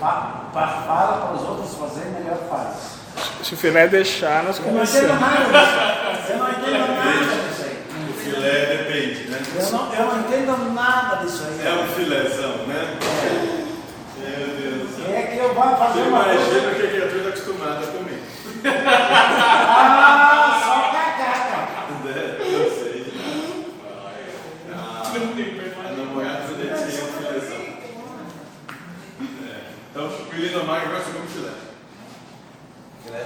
fa- fa- fala para os outros fazer, melhor faz. Se o filé deixar, nós Eu não entendo começamos. nada disso. Eu não entendo nada disso aí. O filé depende, né? Eu não, eu não entendo nada disso aí. É um filézão, né? Meu Deus do céu. É que eu vou fazer Você uma coisa. imagina o que a criatura está acostumada a comer. Ah, só cacaca. Né? Eu sei. Ah, a namorada dele seria um filézão. É. Então, o Linomar gosta de um filé. É,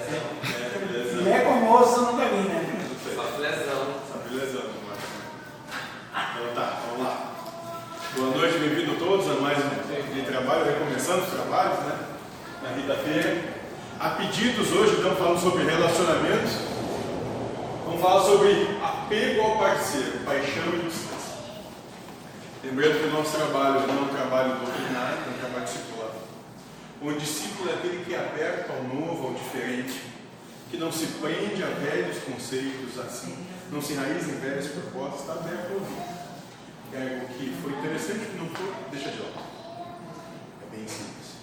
filézão. Filé com moça eu nunca vi, né? Só filézão. Só filézão, Linomar. Então tá, vamos lá. Boa noite, bem-vindo a todos a mais um tempo de recomeçando os trabalhos, né? Na quinta-feira. Há pedidos hoje, então, falando sobre relacionamentos. Vamos falar sobre apego ao parceiro, paixão e distância. Lembrando que o nosso trabalho não é um trabalho doutrinário, é um trabalho discipular. O discípulo é aquele que é aberto ao novo, ao diferente, que não se prende a velhos conceitos assim, não se enraiza em velhas propostas, está aberto a ouvir. É algo que foi interessante, que não foi, deixa de lado. Bem simples.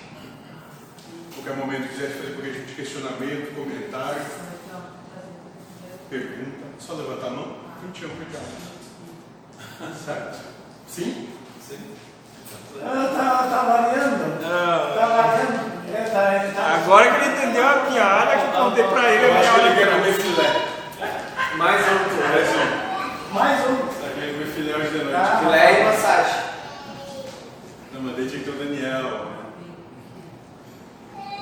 Qualquer momento que quiser fazer qualquer tipo de questionamento, comentário, pergunta, é só levantar a mão, 21, 21. Certo? Sim? Sim. Ah, tá, tá variando. Tá variando. É, tá, tá... Agora que ele entendeu a piada que eu contei pra ele, Eu acho que ele quer comer filé. Mais um. Mais um. Mais um. Tá querendo comer filé hoje de noite. Ah. Filé e massagem. Não, mas daí tinha que ter o Daniel. né?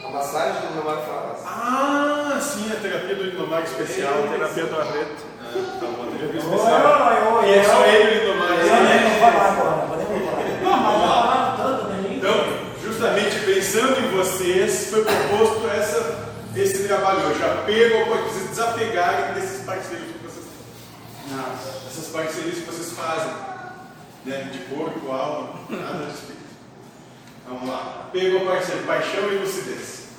A massagem do marido fala. Ah, sim, a terapia do Lindomar especial. A terapia do arreto. Ah, tá bom, a terapia Oi, especial. oi, oi. E é só ele o Lindomar. Podemos falar agora, podemos falar. Não, mim. Então, justamente pensando em vocês, foi proposto essa, esse trabalho hoje. Apego para vocês desapegarem desses parceiros que vocês têm. Essas parcerias que vocês fazem. Né? De corpo, alma, nada de espírito. Vamos lá. Apego ao parceiro, paixão e lucidez.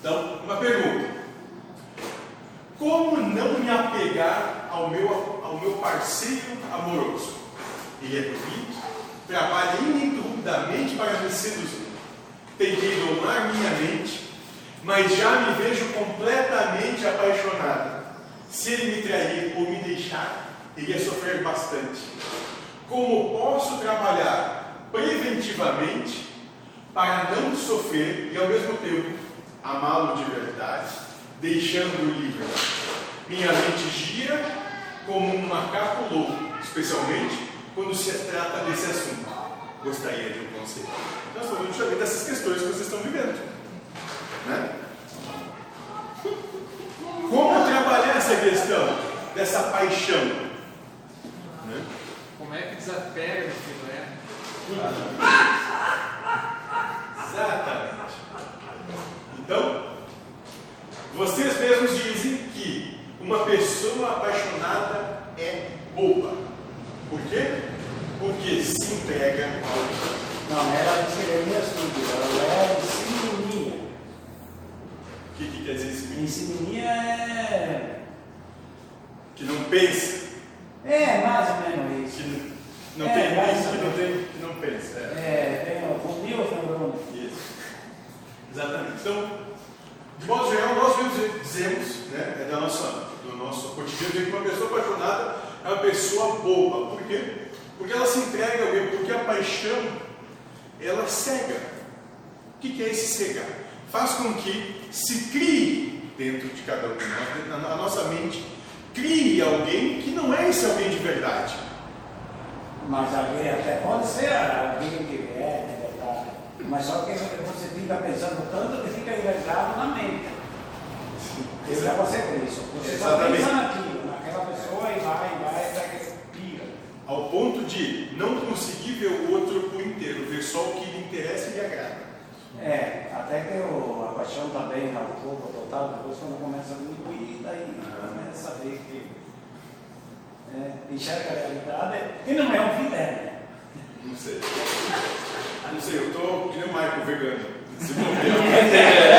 Então, uma pergunta. Como não me apegar ao meu, ao meu parceiro amoroso? Ele é bonito, trabalha ininterruptamente para me seduzir. Tentei domar minha mente, mas já me vejo completamente apaixonada. Se ele me trair ou me deixar, iria sofrer bastante. Como posso trabalhar preventivamente para não sofrer e ao mesmo tempo amá-lo de verdade, deixando-o livre? Minha mente gira como um macaco louco, especialmente quando se trata desse assunto. Gostaria de um conselho. Nós falamos justamente dessas questões que vocês estão vivendo. Né? Como trabalhar essa questão dessa paixão? Né? Como é que desapega do filé? Exatamente. Então, vocês mesmos dizem que uma pessoa apaixonada é boba. Por quê? Porque se entrega ao Não, ela escrevia assim, ela é insiminia. O que, que quer dizer isso? Insiminia é. Que não pensa, É, mais ou menos isso. que não É, tem mais mente, ou que não menos. tem, que não pensa. É. É, tem o fundiu, neurônio. Isso. Exatamente. Então, de modo geral, nós mesmos dizemos, né, é da nossa, do nosso cotidiano, dizer que uma pessoa apaixonada é uma pessoa boba. Por quê? Porque ela se entrega a alguém, porque a paixão, ela cega. O que que é esse cegar? Faz com que se crie dentro de cada um de nós, dentro da na nossa mente, crie alguém que não é esse alguém de verdade. Mas alguém até pode ser alguém que é de verdade. Mas só que você fica pensando tanto que fica enganado na mente. Eu já passei por isso. Você só Exatamente. pensa naquilo, naquela pessoa e vai, vai, até que pira. Ao ponto de não conseguir ver o outro por inteiro, ver só o que lhe interessa e lhe agrada. É, até que o, a paixão está bem na fogo total, depois quando começa a diminuir, daí começa a ver que é, enxerga a realidade e não é um filé, né? Não sei. Não sei, eu tô que nem o Michael vegano. Se bobear.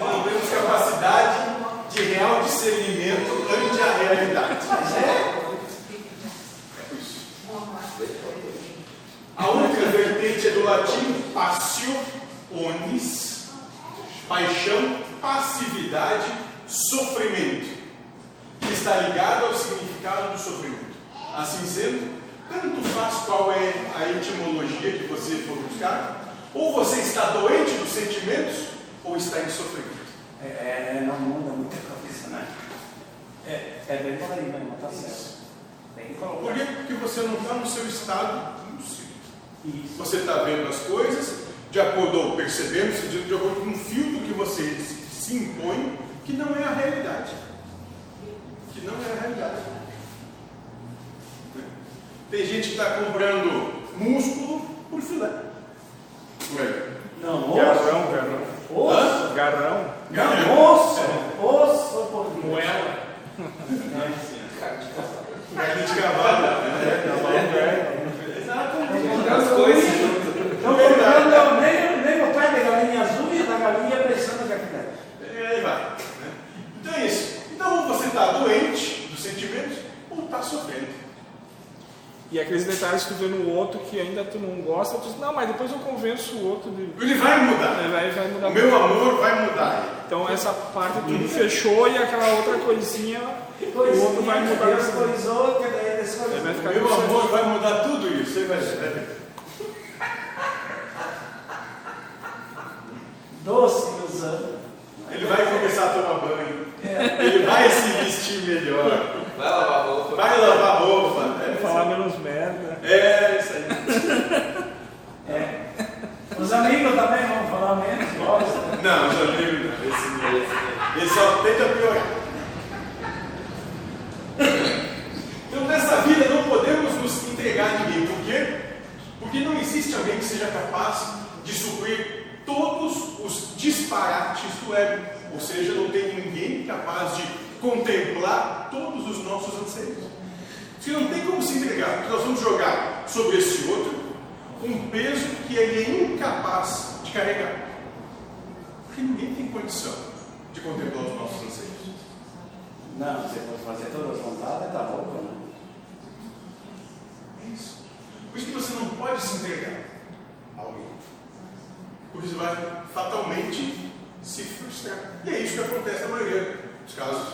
Onde temos capacidade de real discernimento ante a realidade. É. A única vertente é do latim passio, onis, paixão, passividade, sofrimento, que está ligado ao significado do sofrimento. Assim sendo, tanto faz qual é a etimologia que você for buscar, ou você está doente dos sentimentos, ou está em sofrimento. É, é, não muda muita coisa, né? É, é bem por aí mesmo, tá certo. Colocar. Por quê? Porque você não está no seu estado lúcido. Isso. Você está vendo as coisas de acordo, ou percebendo, de de acordo com um filtro que você se se impõe, que não é a realidade. Que não é a realidade. Tem gente que está comprando músculo por filé. Por aí. Não. Garrão, garrão. Osso. Garrão. Não, osso. Osso por Deus. Moela. Carne de cavalo. né? As coisas juntas. Não comprando nem, nem o pé da galinha azul e da galinha pensando que é filé. E aí vai. né? Então é isso. Então ou você está doente dos sentimentos, ou está sofrendo. E aqueles detalhes que tu vê no outro que ainda tu não gosta, tu diz, não, mas depois eu convenço o outro de. Ele vai mudar. Ele vai, vai mudar. O meu amor vai mudar. Então essa parte tudo fechou e aquela outra coisinha, o outro vai mudar. Deus coisou, que daí vai ficar Meu amor vai mudar tudo isso. Você vai ver. Doce ilusão. Ele vai começar a tomar banho. Ele vai se vestir melhor. Vai lavar roupa. Vai lavar roupa. É, Falar menos merda. é isso aí. É. Os amigos também vão falar menos, gosta. Não, os amigos não. Esse, não. Ele só tenta piorar. Então, nessa vida, não podemos nos entregar a ninguém. Por quê? Porque não existe alguém que seja capaz de suprir todos os disparates do ego. Ou seja, não tem ninguém capaz de contemplar todos os nossos anseios. Se não tem como se entregar, porque nós vamos jogar sobre esse outro um peso que ele é incapaz de carregar. Porque ninguém tem condição de contemplar os nossos anseios. Não, você pode fazer todas as vontades, tá louco, né? É isso. Por isso que você não pode se entregar a alguém. Porque você vai fatalmente se frustrar. E é isso que acontece na maioria dos casos,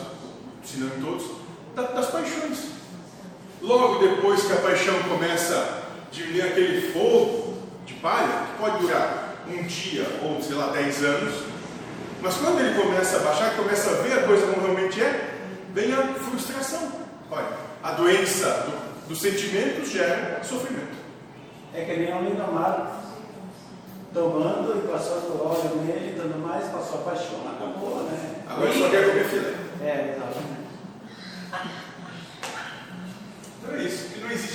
se não em todos, da- das paixões. Logo depois que a paixão começa a diminuir aquele fogo de palha, que pode durar um dia ou, sei lá, dez anos, mas quando ele começa a baixar, começa a ver a coisa como realmente é, vem a frustração. Olha, a doença do, dos sentimentos gera sofrimento. É que nem um Lindomar tomando e passando óleo nele tudo mais, passou a paixão, acabou, né? Agora só quer comer filé. É, exatamente.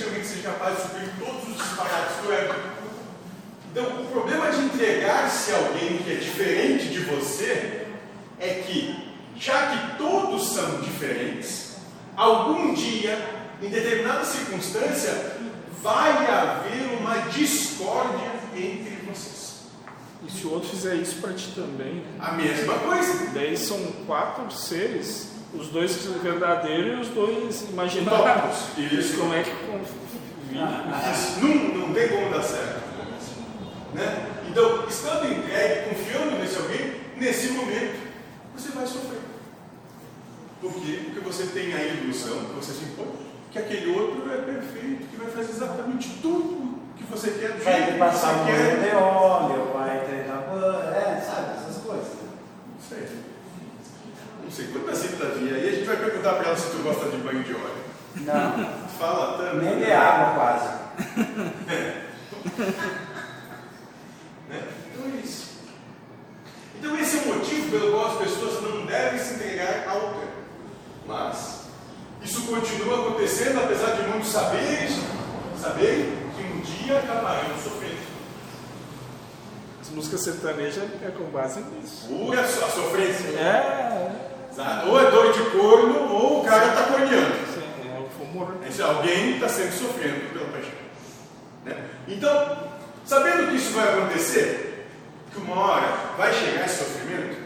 Que seja capaz de suprir todos os disparates do ego. Então, o problema de entregar-se a alguém que é diferente de você é que já que todos são diferentes, algum dia, em determinada circunstância, vai haver uma discórdia entre vocês. E se o outro fizer isso para ti também, né? A mesma coisa. Daí são quatro seres, os dois verdadeiros e os dois imaginários. Isso. Como é que não, não tem como dar certo. Né? Então, estando entregue, confiando nesse alguém, nesse momento, você vai sofrer. Por quê? Porque você tem a ilusão, você se impõe, que aquele outro é perfeito, que vai fazer exatamente tudo que você quer, vai passar que você quer. Vai passar óleo, vai ter é, sabe, essas coisas. Isso. 55 da via. E a gente vai perguntar para ela se tu gosta de banho de óleo. Não. Fala também. Nem de é água quase. Né? Então é isso. Então esse é o motivo pelo qual as pessoas não devem se entregar ao tempo. Mas isso continua acontecendo, apesar de muitos saberem, saberem que um dia acabarão sofrendo. As músicas sertanejas é com base nisso. Pura só sofrência. É. é. Sabe? Ou é dor de corno ou o cara está corneando. sim, é o fumor. Alguém está sendo sofrendo pela paixão. Né? Então, sabendo que isso vai acontecer, que uma hora vai chegar esse sofrimento,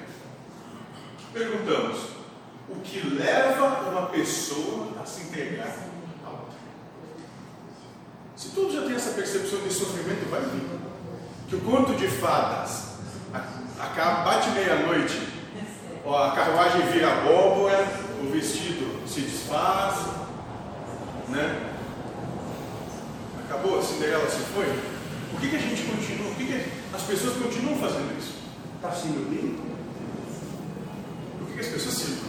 perguntamos: o que leva uma pessoa a se entregar a outra? Se todos já têm essa percepção de sofrimento, vai vir. Que o conto de fadas acaba, bate meia-noite, a carruagem vira abóbora, o vestido se desfaz, né? Acabou, a Cinderela se foi. Por que, que a gente continua? Por que, que as pessoas continuam fazendo isso? Está se iludindo? Por que, que as pessoas se.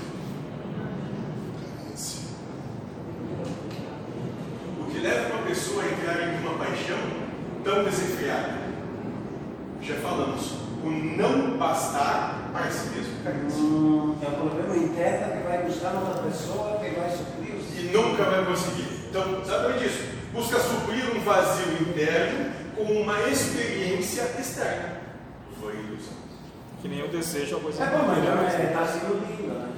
O que leva uma pessoa a entrar em uma paixão tão desenfreada? Já falamos, o não bastar para si mesmo. Hum, é um problema interno que vai buscar outra pessoa que vai suprir os E nunca vai conseguir. Então, exatamente isso. Busca suprir um vazio interno com uma experiência externa. Foi ilusão. Que nem o desejo a coisas É bom, mas é, né? está se iludindo. Né?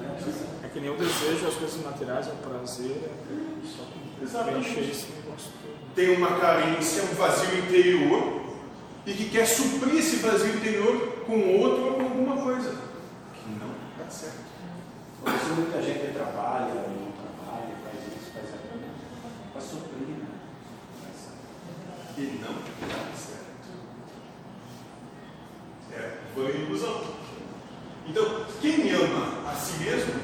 É que nem o desejo as coisas materiais, é um prazer, é só Exatamente. preencher esse negócio todo. tem uma carência, um vazio interior e que quer suprir esse vazio interior com outro ou com alguma coisa que não dá certo. Por isso muita gente trabalha não trabalha, faz isso, faz aquilo, para suprir. Né? E não dá certo. É, foi ilusão. Então, quem ama a si mesmo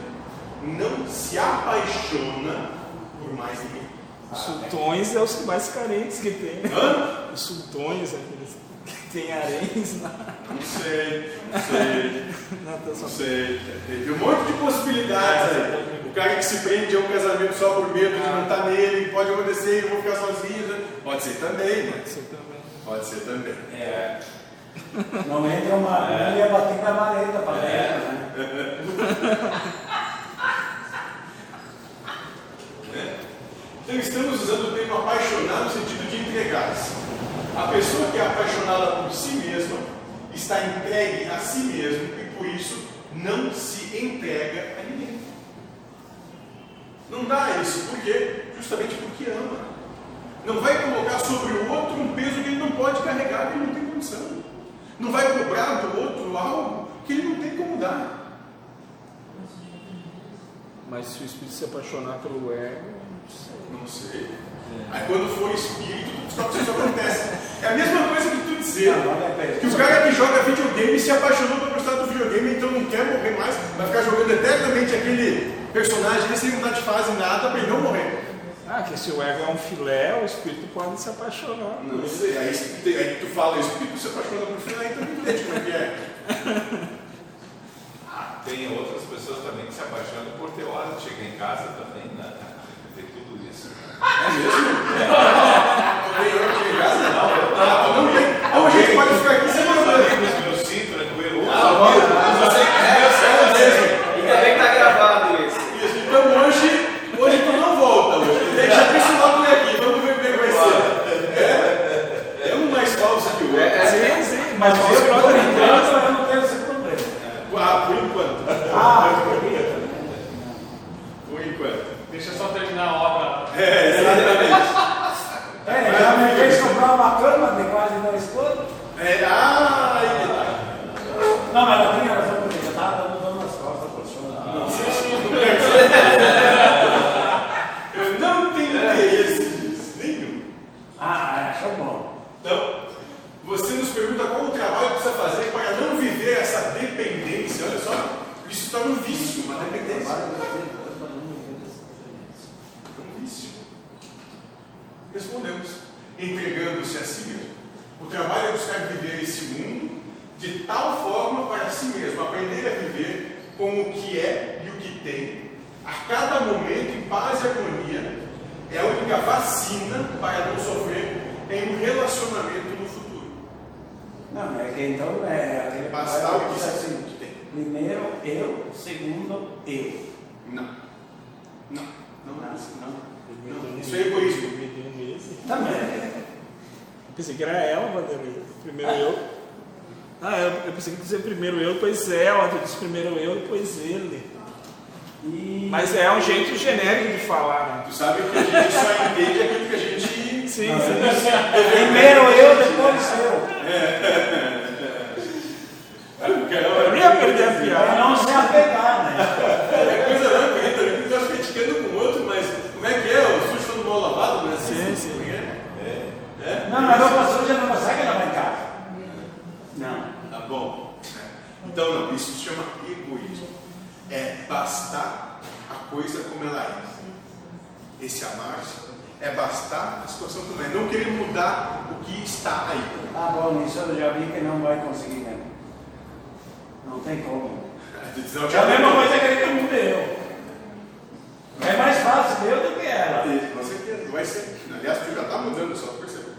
não se apaixona por mais ninguém. Os sultões é os mais carentes que tem. né? Hã? Os sultões, aqueles que tem haréns na, Não sei, não sei. Não sei, tem um monte de possibilidades aí. O cara que se prende a um casamento só por medo de não estar nele, pode acontecer, eu vou ficar sozinho. Pode ser também, né? Você também. Pode ser também. É. Não entra uma milha batendo a vareta para dentro, né? Então estamos usando o termo apaixonar no sentido de entregar-se. A pessoa que é apaixonada por si mesma está entregue a si mesmo e por isso não se entrega a ninguém. Não dá isso, por quê? Justamente porque ama. Não vai colocar sobre o outro um peso que ele não pode carregar, que ele não tem condição. Não vai cobrar do outro algo que ele não tem como dar. Mas se o espírito se apaixonar pelo ego, Não sei. Aí quando for espírito, só isso acontece. É a mesma coisa que tu dizer que o cara que joga videogame se apaixonou pela gostar do videogame, então não quer morrer mais, vai ficar jogando eternamente aquele personagem ali sem mudar de fase nada para ele não morrer. Ah, que se o ego é um filé, o espírito pode se apaixonar. Não sei. Aí, aí tu fala porque tu se apaixona por aí tu não entende como é que é. Ah, tem outras pessoas também que se apaixonam por ter hora de chegar em casa também, né? Tem tudo isso. É mesmo? Não tem hora de chegar, não. Ah, não tem. Ou a gente pode ficar aqui semana. No Sintra, no Eru. Ainda bem que tá gravado isso. Isso, então hoje, hoje tu não volta hoje. Deixa isso logo aqui, vamos ver como é que vai ser. É, é um mais falso que o outro. Sim, sim, mas eu, você por não enquanto, eu não tenho esse problema. Ah, por enquanto. Ah, porque Deixa só terminar a obra. É, exatamente. É, já me fez comprar uma cama de quase dois contos. É, ah. Não, mas ela tinha razão, porque já estava dando dor nas costas, professor. Não sei se Eu não tenho interesse nisso, nenhum. Ah, achou bom. Então, você nos pergunta qual o trabalho que precisa fazer para não viver essa dependência. Olha só, isso está no vício, uma dependência. um vício. Respondemos, entregando-se a si mesmo. O trabalho é buscar viver esse mundo de tal forma para si mesmo, aprender a viver com o que é e o que tem, a cada momento em paz e harmonia, é a única vacina para não sofrer em um relacionamento no futuro. Não, é que então é aquele trabalho o que diz se assim, primeiro eu, segundo eu. Não. Não. Não, Não, não. não. Não, isso é egoísmo. Também. Eu pensei que era ela, Vanderlei. Primeiro eu. Ah, eu, eu pensei que dizer primeiro eu, depois ela. Tu disse primeiro eu, depois ele. E... Mas é um jeito genérico de falar, né? Tu sabe que a gente só entende aquilo que a gente. Sim, sim. Primeiro eu, depois eu. Eu Pra piada. não se apegar, né? É coisa não, porque tu tá criticando com o outro, mas como é que é? O sujo todo mal lavado, né? Sim, sim. É. É? Não, mas roupa suja não consegue lavar em casa. Não. Tá bom. Então, não, isso se chama egoísmo. É bastar a coisa como ela é. Esse amar-se é bastar a situação como é. Não querer mudar o que está aí. Tá bom, isso eu já vi que não vai conseguir. Não tem como. Então, É a mesma coisa que ele que muda eu. É mais fácil eu do que ela. Com certeza, vai ser. Aliás, tu já está mudando, só percebe.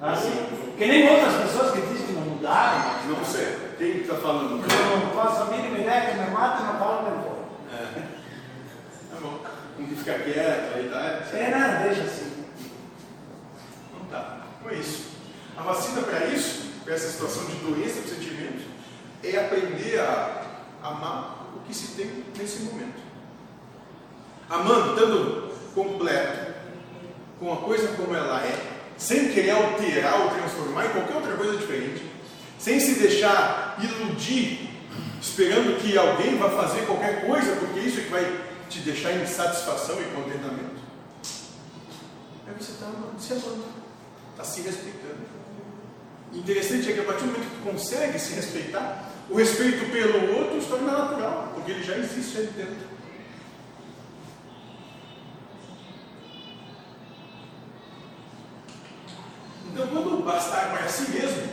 Assim, que nem outras pessoas que dizem que não mudaram. Não sei. Quem está falando? Eu não faço a mínima ideia que me mata e não falo nem for. É. Tá bom. Um que fica quieto, aí tá. É, não, deixa assim. Não tá. É isso. A vacina para isso, para essa situação de doença dos sentimentos, é aprender a amar o que se tem nesse momento. Amando, estando completo, com a coisa como ela é, sem querer alterar ou transformar em qualquer outra coisa diferente, sem se deixar iludir, esperando que alguém vá fazer qualquer coisa, porque isso é que vai te deixar em satisfação e contentamento. Aí você está se amando, está se respeitando. Interessante é que a partir do momento que tu consegue se respeitar, o respeito pelo outro se torna natural, porque ele já existe ali dentro. Então, quando bastar para si mesmo,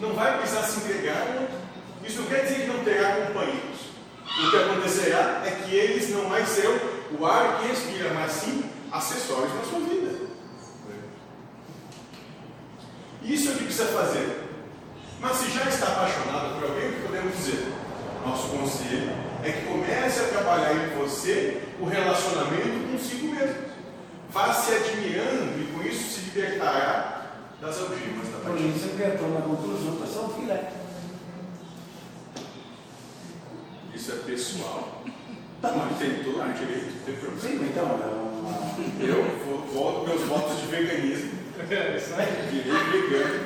não vai precisar se entregar outro. Isso não quer dizer que não terá companheiros. O que acontecerá é que eles não mais serão o ar que respira, mas sim acessórios na sua vida. Isso é o que precisa fazer. Mas se já está apaixonado por alguém, o que podemos dizer? Nosso conselho é que comece a trabalhar em você o relacionamento consigo mesmo. Vá se admirando e com isso se libertará das algemas da Por paixão. isso que eu na conclusão que eu sou filé. Isso é pessoal. Não tem todo o direito de ter problema. Sim, então, é. Eu vou- voto meus votos de veganismo. Isso aí. Virei vegano.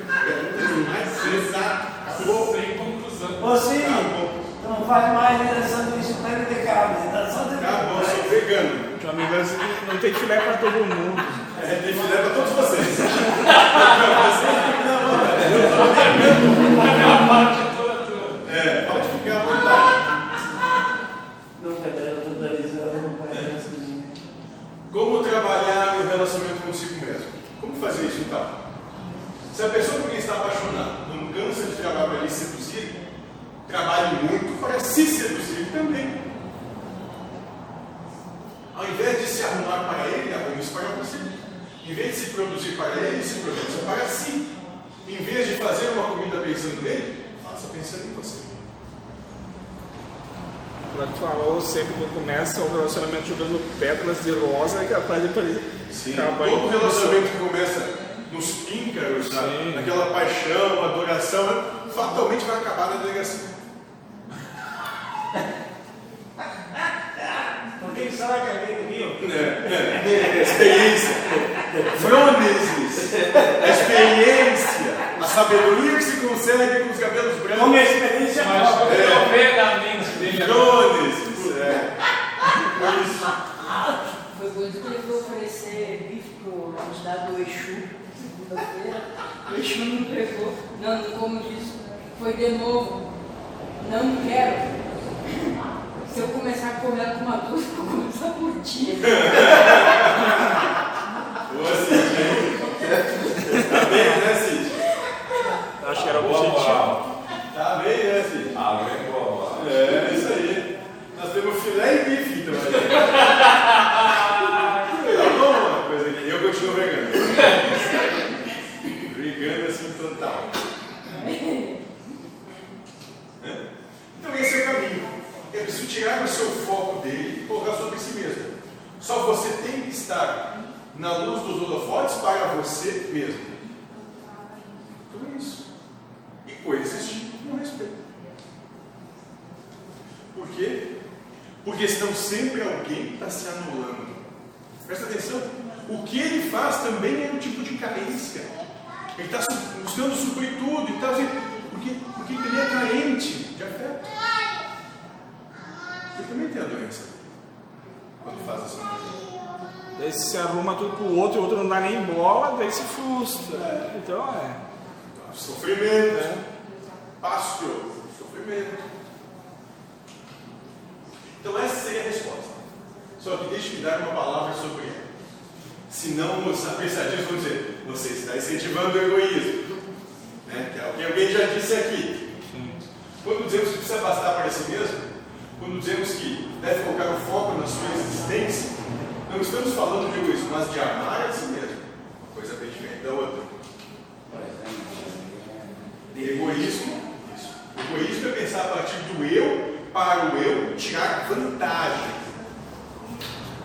Mas exato. Acabou. Sem conclusão. Ô, sim, Acabou. tu não faz mais ainda sanduíche para ele de carne, dá só de Acabou, eu sou vegano. Teu amigo assim, não tem filé para todo mundo. É, tem filé para todos vocês. A parte toda tua. É, pode ficar à vontade. Não totalizando, não. Como trabalhar no relacionamento consigo mesmo? Como fazer isso então? Se a pessoa por quem está apaixonado não cansa de trabalhar para lhe seduzir, trabalhe muito para se seduzir também. Ao invés de se arrumar para ele, arrume-se para você. Em vez de se produzir para ele, se produza para si. Em vez de fazer uma comida pensando nele, faça pensando em você. Quando tu falou sempre que começa o relacionamento jogando pétalas de rosa, é capaz de parecer. Sim, acabar todo em- relacionamento que começa nos píncaros, na- naquela paixão, adoração, fatalmente vai acabar na delegacia. Por que será que alguém do Rio É, experiência. A experiência. A sabedoria que se consegue com os cabelos brancos. a experiência Mas própria. eu ver na mente dele. Frônesis. É. Foi por isso que ele foi oferecer bife pro candidato do Exu, segunda-feira. O Exu não pegou. Não, não como disso. Foi de novo. Não quero. Se eu começar a comer com uma dúvida, eu vou começar por ti. Boa, Cid. Tá bem, né, Cid? Acho que era o Boa objetivo. moral. Tá bem, né, Cid? Ah, bem boa moral. É, isso aí. Nós temos filé e bife, então. aí. Tá bom uma coisa aqui. Eu continuo vegano. Vegano assim total. Né? Então esse é o caminho. É preciso tirar o seu foco dele e colocar sobre si mesmo. Só você tem que estar na luz dos holofotes para você mesmo. É isso. E coexistir com respeito. Por quê? Porque senão sempre alguém está se anulando. Presta atenção. O que ele faz também é um tipo de carência. Ele está buscando suprir tudo e tal. assim, Porque, porque ele é carente de afeto. Ele também tem a doença. Quando faz assim. Daí se arruma tudo pro outro e o outro não dá nem bola, daí se frustra. Então é. Sofrimento. é. Fácil. Sofrimento. Então essa seria a resposta. Só que deixe-me dar uma palavra sobre ela. Senão os apreciadinhos vão dizer, você está incentivando o egoísmo. Né? Que é o que alguém já disse aqui. Quando dizemos que precisa bastar para si mesmo, quando dizemos que deve colocar o foco na sua existência, não estamos falando de egoísmo, mas de amar a si mesmo. Coisa bem diferente da outra. Egoísmo, isso. Egoísmo é pensar a partir do eu para o eu tirar vantagem.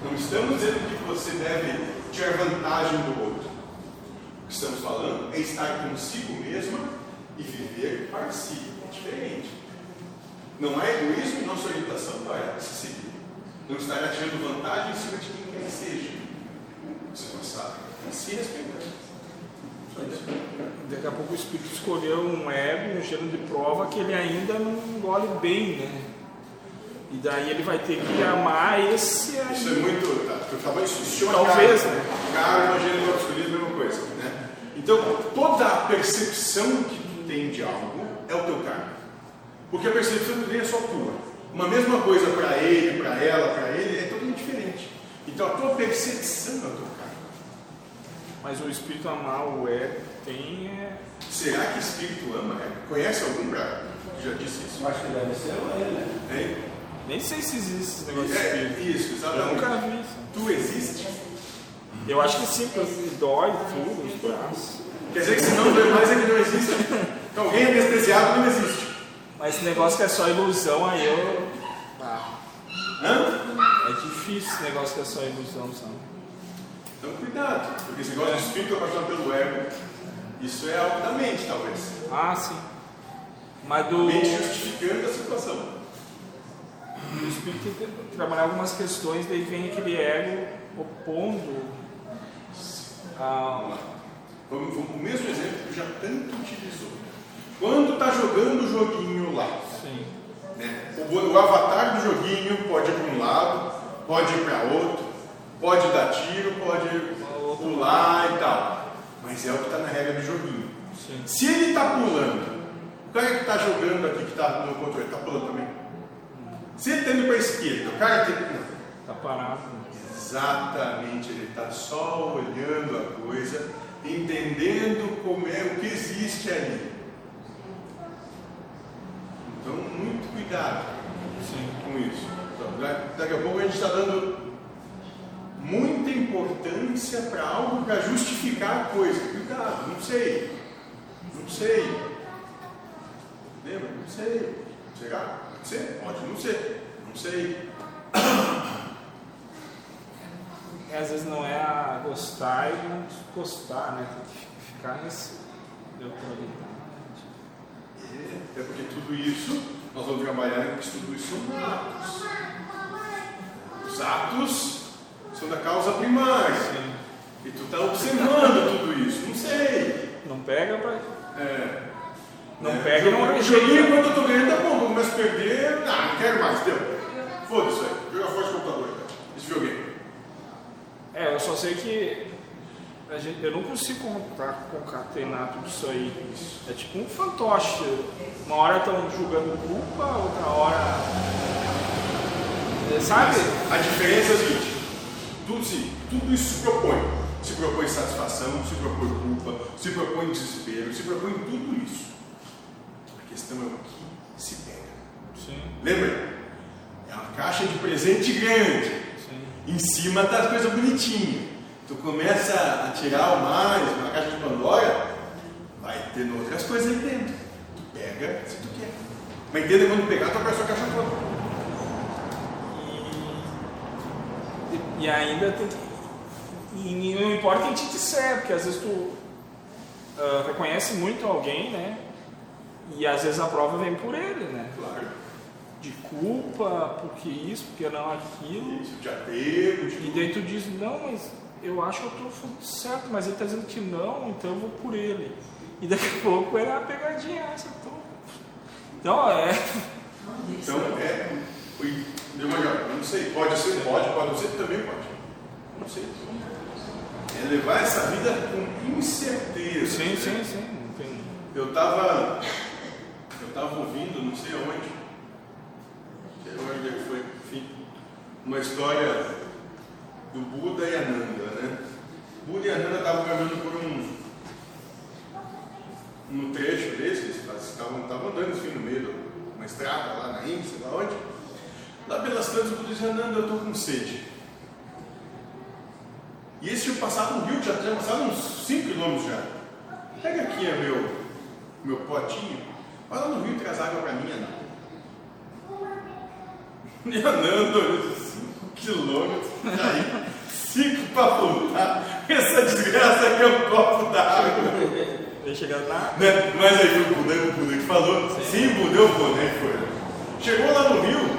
Não estamos dizendo que você deve tirar vantagem do outro. O que estamos falando é estar consigo mesma e viver para si. É diferente. Não há egoísmo em nossa orientação para se seguir. Não estar tirando vantagem em cima de quem quer que seja. Você não sabe. Se respeitar. Daqui a pouco o espírito escolheu um ego, um gênero de prova que ele ainda não engole bem, né? E daí ele vai ter que amar esse Isso é aí. muito. Tá, isso se chama Talvez, karma. né? Karma, gênero absoluto, mesma coisa. Né? Então, toda a percepção que tu tem de algo é o teu karma. Porque a percepção tem é só tua. Uma mesma coisa para ele, para ela, para ele, é totalmente diferente. Então, a tua percepção é o teu karma. Mas o espírito amar o ego tem é. Será que espírito ama? né? Conhece algum pra... que já disse isso? Eu acho que deve ser ele, né? Hein? Nem sei se existe esse negócio de É, espírito. isso, Eu exatamente. nunca vi isso. Tu existe? Eu acho que sim, porque dói tudo, os braços. Quer dizer que se não doer mais é que não existe. Então, alguém anestesiado não existe. Mas esse negócio que é só ilusão, aí eu. Ah, Hã? é difícil esse negócio que é só ilusão, sabe? Então cuidado, porque esse negócio de espírito apaixonado pelo ego, isso é algo da mente, talvez. Ah, sim. Mas A do, mente justificando a situação. do espírito tem que trabalhar algumas questões, daí vem aquele ego opondo a. Vamos, vamos o mesmo exemplo que já tanto utilizou. Quando está jogando o joguinho lá, Sim. né? o, o avatar do joguinho pode ir para um lado, pode ir para outro, pode dar tiro, pode pular e tal. Mas é o que está na regra do joguinho. Sim. Se ele está pulando, o cara que está jogando aqui, que está no controle, está pulando também. Se ele está indo para a esquerda, o cara tem que. Tá parado. Exatamente, ele está só olhando a coisa, entendendo como é o que existe ali. Então, muito cuidado Sim. com isso. Então, da- daqui a pouco a gente está dando muita importância para algo para justificar a coisa. Cuidado, não sei. Não sei. Lembra? Não sei. Será? Pode ser? Pode não ser. Não sei. E às vezes não é a gostar e não gostar, né? Tem que ficar nesse neutralidade. É porque tudo isso, nós vamos trabalhar em que tudo isso são atos. Os atos São da causa primária. E tu está observando tudo isso. Não sei. Não pega pra. É. Não É, pega e não eu joguei rejeita. enquanto eu tô ganhando, tá bom, eu começo a perder, ah, não quero mais, deu. Foda-se aí, joga fora esse computador, cara. esse videogame. É, eu só sei que gente, eu não consigo contar, concatenar tudo isso aí. É tipo um fantoche. Uma hora estão julgando culpa, outra hora. é, Sabe? A diferença é a seguinte, tudo, se, tudo isso se propõe. Se propõe satisfação, se propõe culpa, se propõe desespero, se propõe tudo isso. A questão é o que se pega. Sim, Lembra? É uma caixa de presente grande. sim. Em cima tá as coisas bonitinhas. Tu começa a tirar o mais, uma caixa de Pandora, vai ter outras coisas aí dentro. Tu pega se tu quer. Mas entenda quando pegar, tu abre a sua caixa toda. E, e ainda tem que. E não importa quem te disser, porque às vezes tu ah, reconhece muito alguém, né? E às vezes a prova vem por ele, né? Claro. De culpa, porque isso, porque não aquilo. Isso, de apego, de E daí tu diz, não, mas eu acho que eu estou certo, mas ele está dizendo que não, então eu vou por ele. E daqui a pouco era a pegadinha essa. Então, então é. Então é. Deu uma. Não sei, pode ser, pode, pode não ser, também pode. Não sei. É levar essa vida com incerteza. Sim, né? sim, sim. Tem... Eu estava eu tava ouvindo, não sei aonde, não sei onde é que foi, enfim, uma história do Buda e Ananda, né? Buda e Ananda estavam caminhando por um, um trecho desses, estavam estavam andando enfim, no meio de uma estrada lá na Índia, sei lá onde. Lá pelas tantas, o Buda disse, Ananda, eu estou com sede. E eles tinham passado um rio, já tinha passado uns 5 quilômetros já. Pega aqui é meu, meu potinho, vai lá no rio e traz água para mim, Ananda. E Ananda, 5 quilômetros, aí, 5 para voltar. Essa desgraça aqui é um copo d'água. Vem chegando na. Né? Mas aí foi o Buda, o Buda que falou. Sim, o Buda, eu vou, né? que Foi. Chegou lá no rio,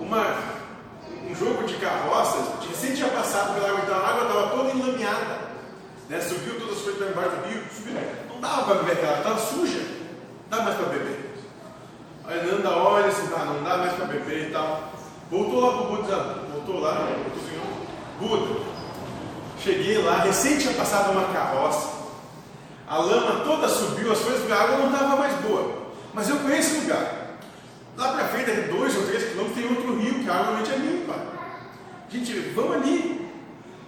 uma, um jogo de carroças, recém tinha passado pela água, então a água estava toda enlameada. Né? Subiu todas as coisas para embaixo do rio, subiu. Não dava para beber aquela estava suja. Não dá mais para beber. Aí Nanda olha assim, tá, não dá mais para beber e tal. Voltou lá pro Buda, voltou lá, assim, Buda, cheguei lá, recém tinha passado uma carroça. A lama toda subiu, as coisas, a água não estava mais boa. Mas eu conheço o lugar. Lá para frente, daqui dois ou três quilômetros, tem outro rio, que a água realmente é limpa. Gente, vamos ali.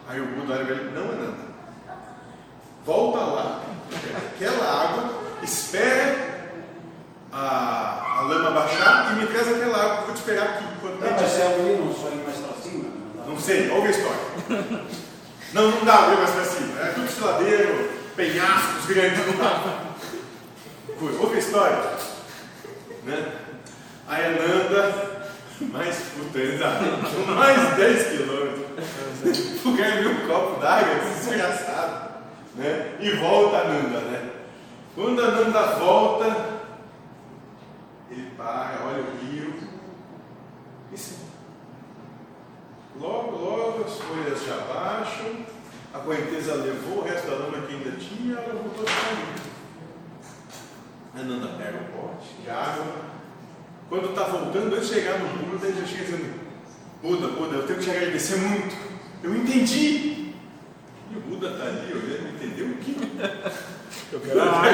Aí o Buda olha para ele, não, Ananda. Volta lá, aquela água, espera a, a lama baixar e me traz aquela água, que eu vou te esperar aqui. Enquanto Não, mas é ali, não só ir mais pra cima. não não sei, ouve a história. Não, não dá pra ver mais pra cima. É tudo estiladeiro, penhascos grandes, não dá. Foi, ouve a história. Né? Aí Ananda, mais puta, exato, mais 10 quilômetros. Cara viu um copo d'água, desgraçado. Né? E volta Ananda, né? Quando Ananda volta, ele para, olha o rio. E se Logo, logo as folhas já baixam, a correnteza levou o resto da lama que ainda tinha, ela voltou a cair. Ananda pega o pote de água. Quando está voltando, antes de chegar no Buda, ele já chega dizendo: Buda, Buda, eu tenho que te agradecer muito. Eu entendi. E o Buda está ali olhando, entendeu o quê? Eu quero a água.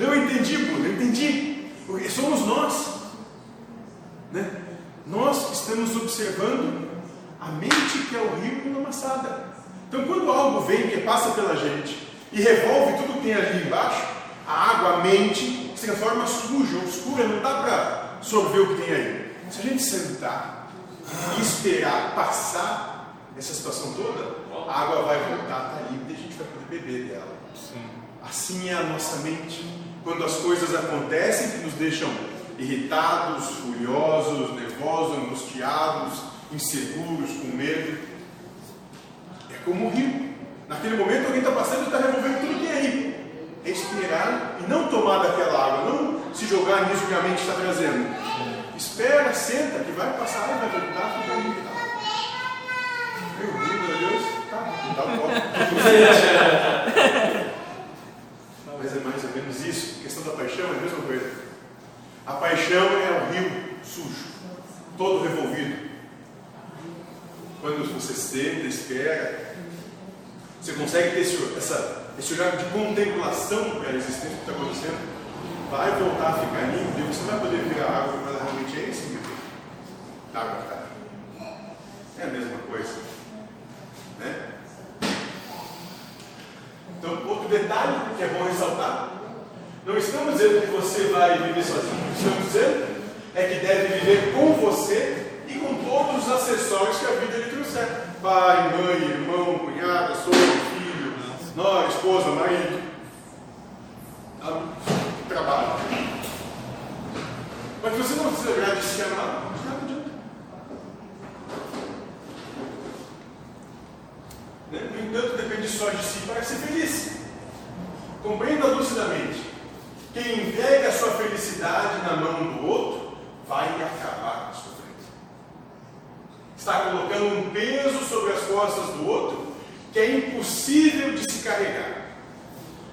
Eu entendi, Buda, eu entendi. Porque somos nós. Né? Nós estamos observando a mente que é o rio enlamaçada. Então, quando algo vem que passa pela gente e revolve tudo que tem ali embaixo, a água, a mente, se transforma suja, obscura, não dá para absorver o que tem aí. Se a gente sentar e esperar passar essa situação toda, a água vai voltar, está limpa e a gente vai poder beber dela. Assim é a nossa mente. Quando as coisas acontecem que nos deixam irritados, furiosos, nervosos, angustiados, inseguros, com medo, é como o rio. Naquele momento alguém está passando e está removendo tudo que tem aí. É esperar e não tomar daquela água, não se jogar nisso que a mente está trazendo. Espera senta, que vai passar vai voltar, fica ali. Tá? Meu Deus, tá, dá um copo. Mas é mais ou menos isso. A questão da paixão é a mesma coisa. A paixão é o rio sujo, todo revolvido. Quando você senta, espera, você consegue ter esse, essa, esse olhar de contemplação pela existência do que está acontecendo. Vai voltar a ficar limpo e você vai poder virar água, mas realmente é esse rio. Água cara. É a mesma coisa. Né? Então, outro detalhe que é bom ressaltar: não estamos dizendo que você vai viver sozinho, o que estamos dizendo é que deve viver com você e com todos os acessórios que a vida lhe trouxer: pai, mãe, irmão, cunhada, sogro, nora, esposa, marido, trabalho. Mas você não se amar, de nada adianta. Né? No entanto, depende só de si para ser feliz. Compreenda lucidamente. Quem entrega a sua felicidade na mão do outro vai acabar com a vida. Está colocando um peso sobre as costas do outro que é impossível de carregar.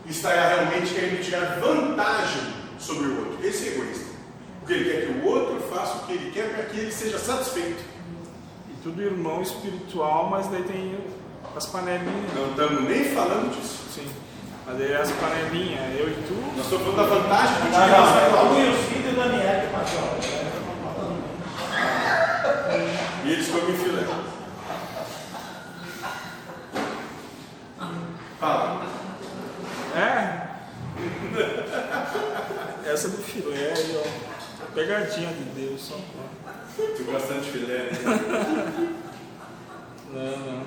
Estará realmente querendo tirar vantagem sobre o outro. Esse é egoísta. Porque ele quer que o outro faça o que ele quer para que ele seja satisfeito. E tudo irmão espiritual, mas daí tem as panelinhas. Não estamos nem falando disso. Sim. Mas daí as panelinhas, eu e tu. Nós estamos falando da vantagem Não, tirar não, é prova. tu e os filhos da Daniel que passou. E eles comem filé. Fala. É? Essa do filé aí, ó. Pegadinha de Deus, só. Tu gosta de filé, né? Não, não.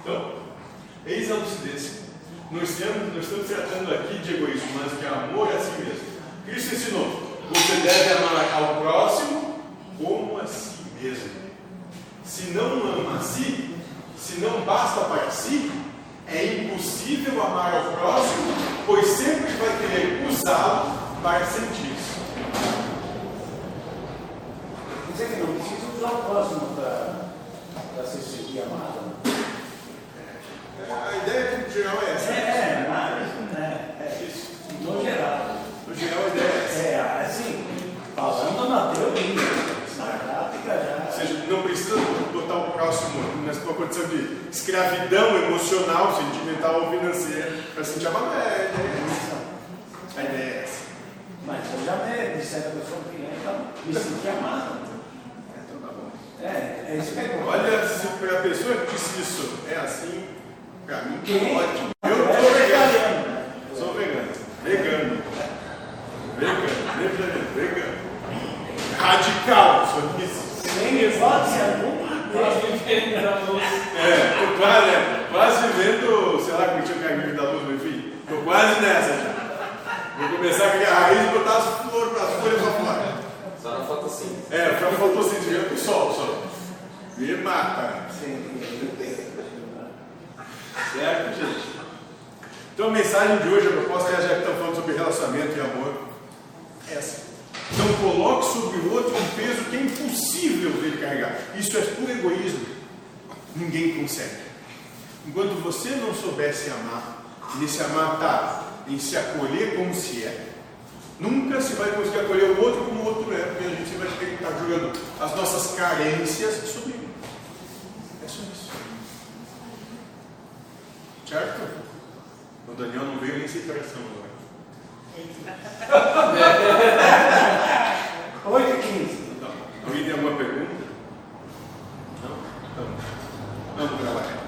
Então, eis a lucidez. Não estamos, não estamos tratando aqui de egoísmo, mas de amor a si mesmo. Cristo ensinou: você deve amar ao próximo como a si mesmo. Se não ama a si, se não basta para si, é impossível amar ao próximo, pois para sentir isso. Quer dizer que não precisa usar o próximo para se sentir amado. A ideia no geral é essa. É, mas, né, é isso. No geral. No geral, a ideia é essa. É, assim, falando na teoria, na prática já. Ou seja, não precisa botar o próximo nessa condição de escravidão emocional, sentimental ou financeira para sentir amado. É, a ideia é essa. A ideia é essa. Mas eu já me disseram que eu sou um cliente, então me senti amado. Então tá bom. É, é isso que é bom. Olha, se a pessoa que disse isso é assim, para mim, Quem? ótimo. Eu sou sou vegano. sou vegano. Vegano. Vegano. Vegano. Radical, só disse. Sem hipótese alguma. É, tô quase, né? quase vendo, sei lá, tinha o caminho da luz, meu filho. Tô quase nessa já. Vou começar a criar raiz e botar as flores, as folhas pra fora. Só na fotossíntese. É, pra fotossíntese, o sol, só. Me mata. Certo, gente? Então a mensagem de hoje, a proposta é, já que estamos falando sobre relacionamento e amor, é essa. Não coloque sobre o outro um peso que é impossível dele carregar. Isso é puro egoísmo. Ninguém consegue. Enquanto você não souber se amar, e esse amar está em se acolher como se é. Nunca se vai conseguir acolher o outro como o outro é, porque a gente vai ter que estar jogando as nossas carências sobre ele. É só isso. Certo? O Daniel não veio nem se traição agora. 8 e 15. Então, alguém tem alguma pergunta? Não? Então, vamos trabalhar.